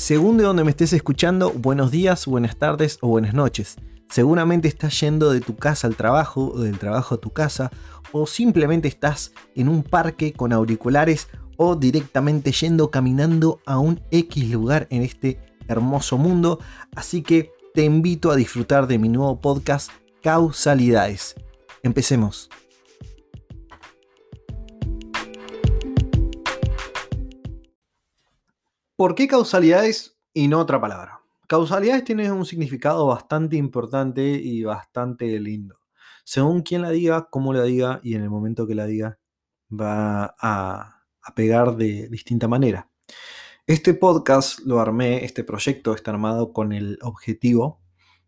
Según de donde me estés escuchando, buenos días, buenas tardes o buenas noches. Seguramente estás yendo de tu casa al trabajo o del trabajo a tu casa o simplemente estás en un parque con auriculares o directamente yendo caminando a un X lugar en este hermoso mundo. Así que te invito a disfrutar de mi nuevo podcast Causalidades. Empecemos. ¿Por qué causalidades y no otra palabra? Causalidades tiene un significado bastante importante y bastante lindo. Según quien la diga, cómo la diga y en el momento que la diga, va a, a pegar de distinta manera. Este podcast lo armé, este proyecto está armado con el objetivo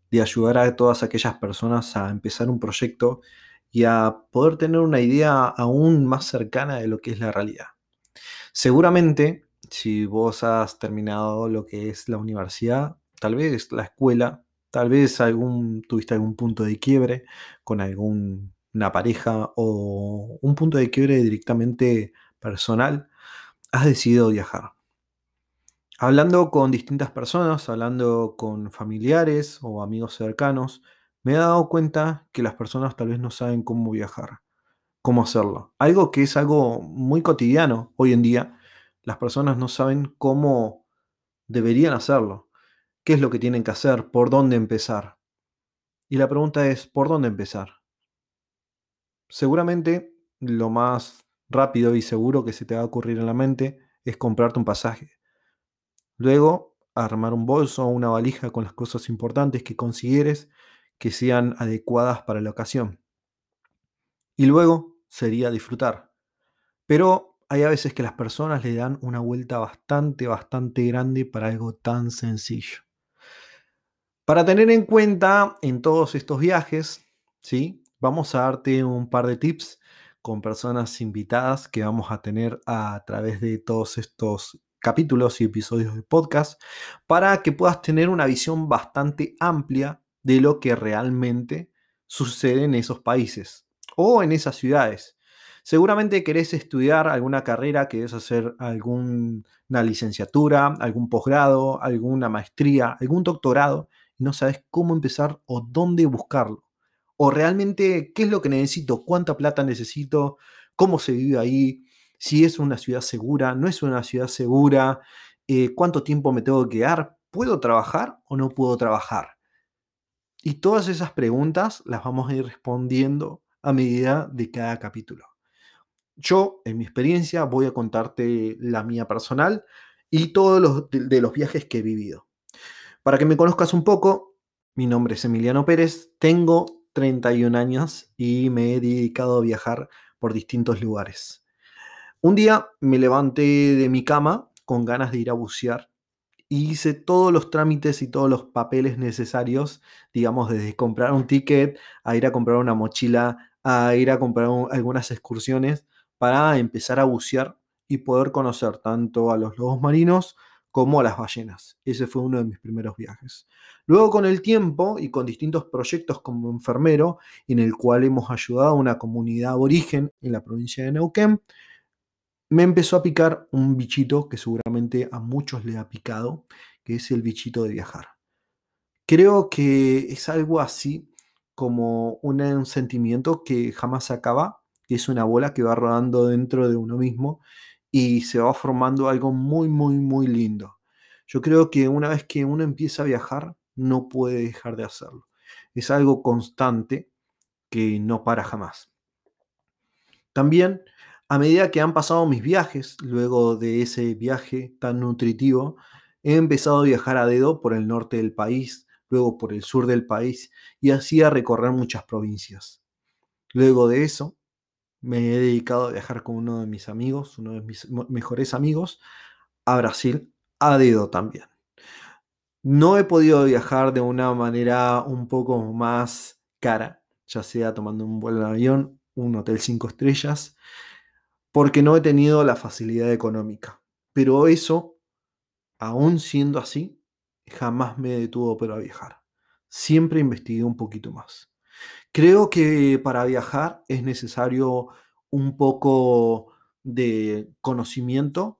de ayudar a todas aquellas personas a empezar un proyecto y a poder tener una idea aún más cercana de lo que es la realidad. Seguramente si vos has terminado lo que es la universidad, tal vez la escuela, tal vez algún, tuviste algún punto de quiebre con alguna pareja o un punto de quiebre directamente personal, has decidido viajar. Hablando con distintas personas, hablando con familiares o amigos cercanos, me he dado cuenta que las personas tal vez no saben cómo viajar, cómo hacerlo. Algo que es algo muy cotidiano hoy en día las personas no saben cómo deberían hacerlo, qué es lo que tienen que hacer, por dónde empezar. Y la pregunta es, ¿por dónde empezar? Seguramente lo más rápido y seguro que se te va a ocurrir en la mente es comprarte un pasaje. Luego, armar un bolso o una valija con las cosas importantes que consideres que sean adecuadas para la ocasión. Y luego sería disfrutar. Pero hay a veces que las personas le dan una vuelta bastante, bastante grande para algo tan sencillo. Para tener en cuenta en todos estos viajes, ¿sí? vamos a darte un par de tips con personas invitadas que vamos a tener a través de todos estos capítulos y episodios de podcast para que puedas tener una visión bastante amplia de lo que realmente sucede en esos países o en esas ciudades. Seguramente querés estudiar alguna carrera, querés hacer alguna licenciatura, algún posgrado, alguna maestría, algún doctorado, y no sabes cómo empezar o dónde buscarlo. O realmente qué es lo que necesito, cuánta plata necesito, cómo se vive ahí, si es una ciudad segura, no es una ciudad segura, eh, cuánto tiempo me tengo que quedar, ¿puedo trabajar o no puedo trabajar? Y todas esas preguntas las vamos a ir respondiendo a medida de cada capítulo. Yo, en mi experiencia, voy a contarte la mía personal y todos los de, los viajes que he vivido. Para que me conozcas un poco, mi nombre es Emiliano Pérez, tengo 31 años y me he dedicado a viajar por distintos lugares. Un día me levanté de mi cama con ganas de ir a bucear y hice todos los trámites y todos los papeles necesarios, digamos, desde comprar un ticket, a ir a comprar una mochila, a ir a comprar algunas excursiones para empezar a bucear y poder conocer tanto a los lobos marinos como a las ballenas. Ese fue uno de mis primeros viajes. Luego con el tiempo y con distintos proyectos como enfermero, en el cual hemos ayudado a una comunidad aborigen en la provincia de Neuquén, me empezó a picar un bichito que seguramente a muchos le ha picado, que es el bichito de viajar. Creo que es algo así como un sentimiento que jamás acaba que es una bola que va rodando dentro de uno mismo y se va formando algo muy, muy, muy lindo. Yo creo que una vez que uno empieza a viajar, no puede dejar de hacerlo. Es algo constante que no para jamás. También, a medida que han pasado mis viajes, luego de ese viaje tan nutritivo, he empezado a viajar a dedo por el norte del país, luego por el sur del país y así a recorrer muchas provincias. Luego de eso, me he dedicado a viajar con uno de mis amigos, uno de mis mejores amigos, a Brasil, a dedo también. No he podido viajar de una manera un poco más cara, ya sea tomando un vuelo en avión, un hotel cinco estrellas, porque no he tenido la facilidad económica. Pero eso, aún siendo así, jamás me detuvo para viajar. Siempre investigué un poquito más. Creo que para viajar es necesario un poco de conocimiento,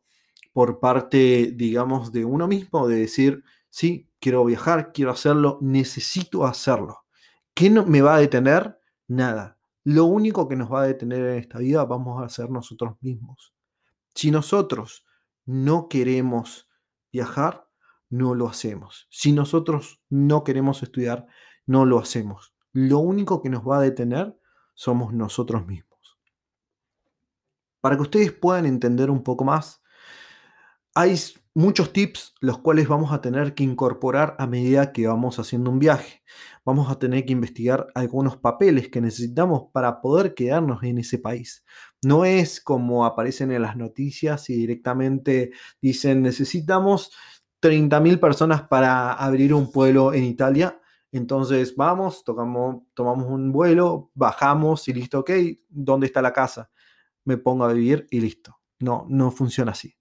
por parte, digamos, de uno mismo, de decir, sí, quiero viajar, quiero hacerlo, necesito hacerlo. ¿Qué no, me va a detener? Nada. Lo único que nos va a detener en esta vida vamos a ser nosotros mismos. Si nosotros no queremos viajar, no lo hacemos. Si nosotros no queremos estudiar, no lo hacemos. Lo único que nos va a detener somos nosotros mismos. Para que ustedes puedan entender un poco más, hay muchos tips los cuales vamos a tener que incorporar a medida que vamos haciendo un viaje. Vamos a tener que investigar algunos papeles que necesitamos para poder quedarnos en ese país. No es como aparecen en las noticias y directamente dicen necesitamos 30.000 personas para abrir un pueblo en Italia. Entonces vamos, tocamos, tomamos un vuelo, bajamos y listo, ok, ¿dónde está la casa? Me pongo a vivir y listo. No, no funciona así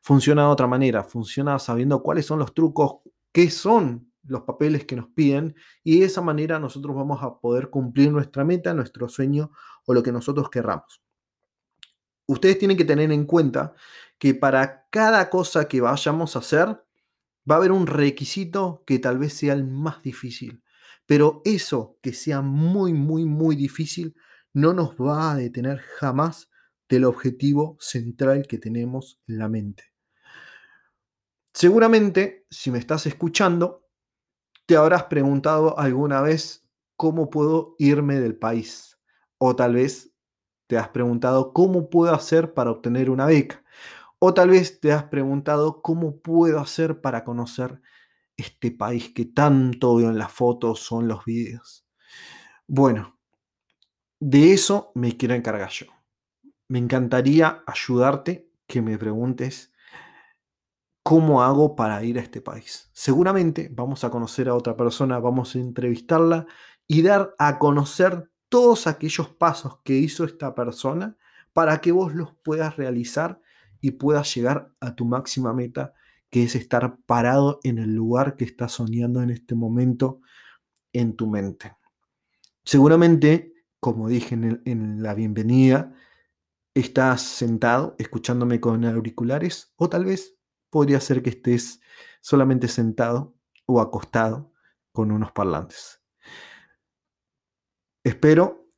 funciona de otra manera, funciona sabiendo cuáles son los trucos, qué son los papeles que nos piden y de esa manera nosotros vamos a poder cumplir nuestra meta, nuestro sueño o lo que nosotros querramos. Ustedes tienen que tener en cuenta que para cada cosa que vayamos a hacer va a haber un requisito que tal vez sea el más difícil, pero eso que sea muy, muy, muy difícil no nos va a detener jamás del objetivo central que tenemos en la mente. Seguramente, si me estás escuchando, te habrás preguntado alguna vez cómo puedo irme del país. O tal vez te has preguntado cómo puedo hacer para obtener una beca. O tal vez te has preguntado cómo puedo hacer para conocer este país que tanto veo en las fotos o en los videos. Bueno, de eso me quiero encargar yo me encantaría ayudarte que me preguntes cómo hago para ir a este país. Seguramente vamos a conocer a otra persona, vamos a entrevistarla y dar a conocer todos aquellos pasos que hizo esta persona para que vos los puedas realizar y puedas llegar a tu máxima meta, que es estar parado en el lugar que estás soñando en este momento en tu mente. Seguramente, como dije en, en la bienvenida, estás sentado escuchándome con auriculares o tal vez podría ser que estés solamente sentado o acostado con unos parlantes. Espero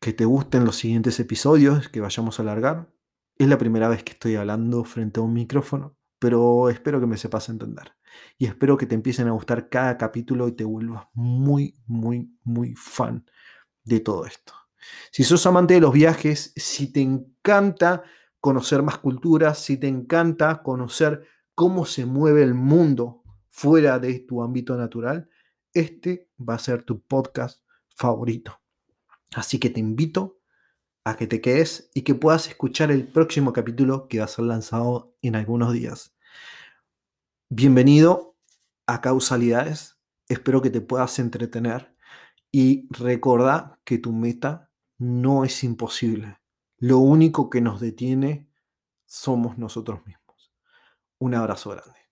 que te gusten los siguientes episodios que vayamos a alargar. Es la primera vez que estoy hablando frente a un micrófono, pero espero que me sepas entender. Y espero que te empiecen a gustar cada capítulo y te vuelvas muy, muy, muy fan de todo esto. Si sos amante de los viajes, si te encanta conocer más culturas, si te encanta conocer cómo se mueve el mundo fuera de tu ámbito natural, este va a ser tu podcast favorito. Así que te invito a que te quedes y que puedas escuchar el próximo capítulo que va a ser lanzado en algunos días. Bienvenido a Causalidades. Espero que te puedas entretener y recordá que tu meta no es imposible. Lo único que nos detiene somos nosotros mismos. Un abrazo grande.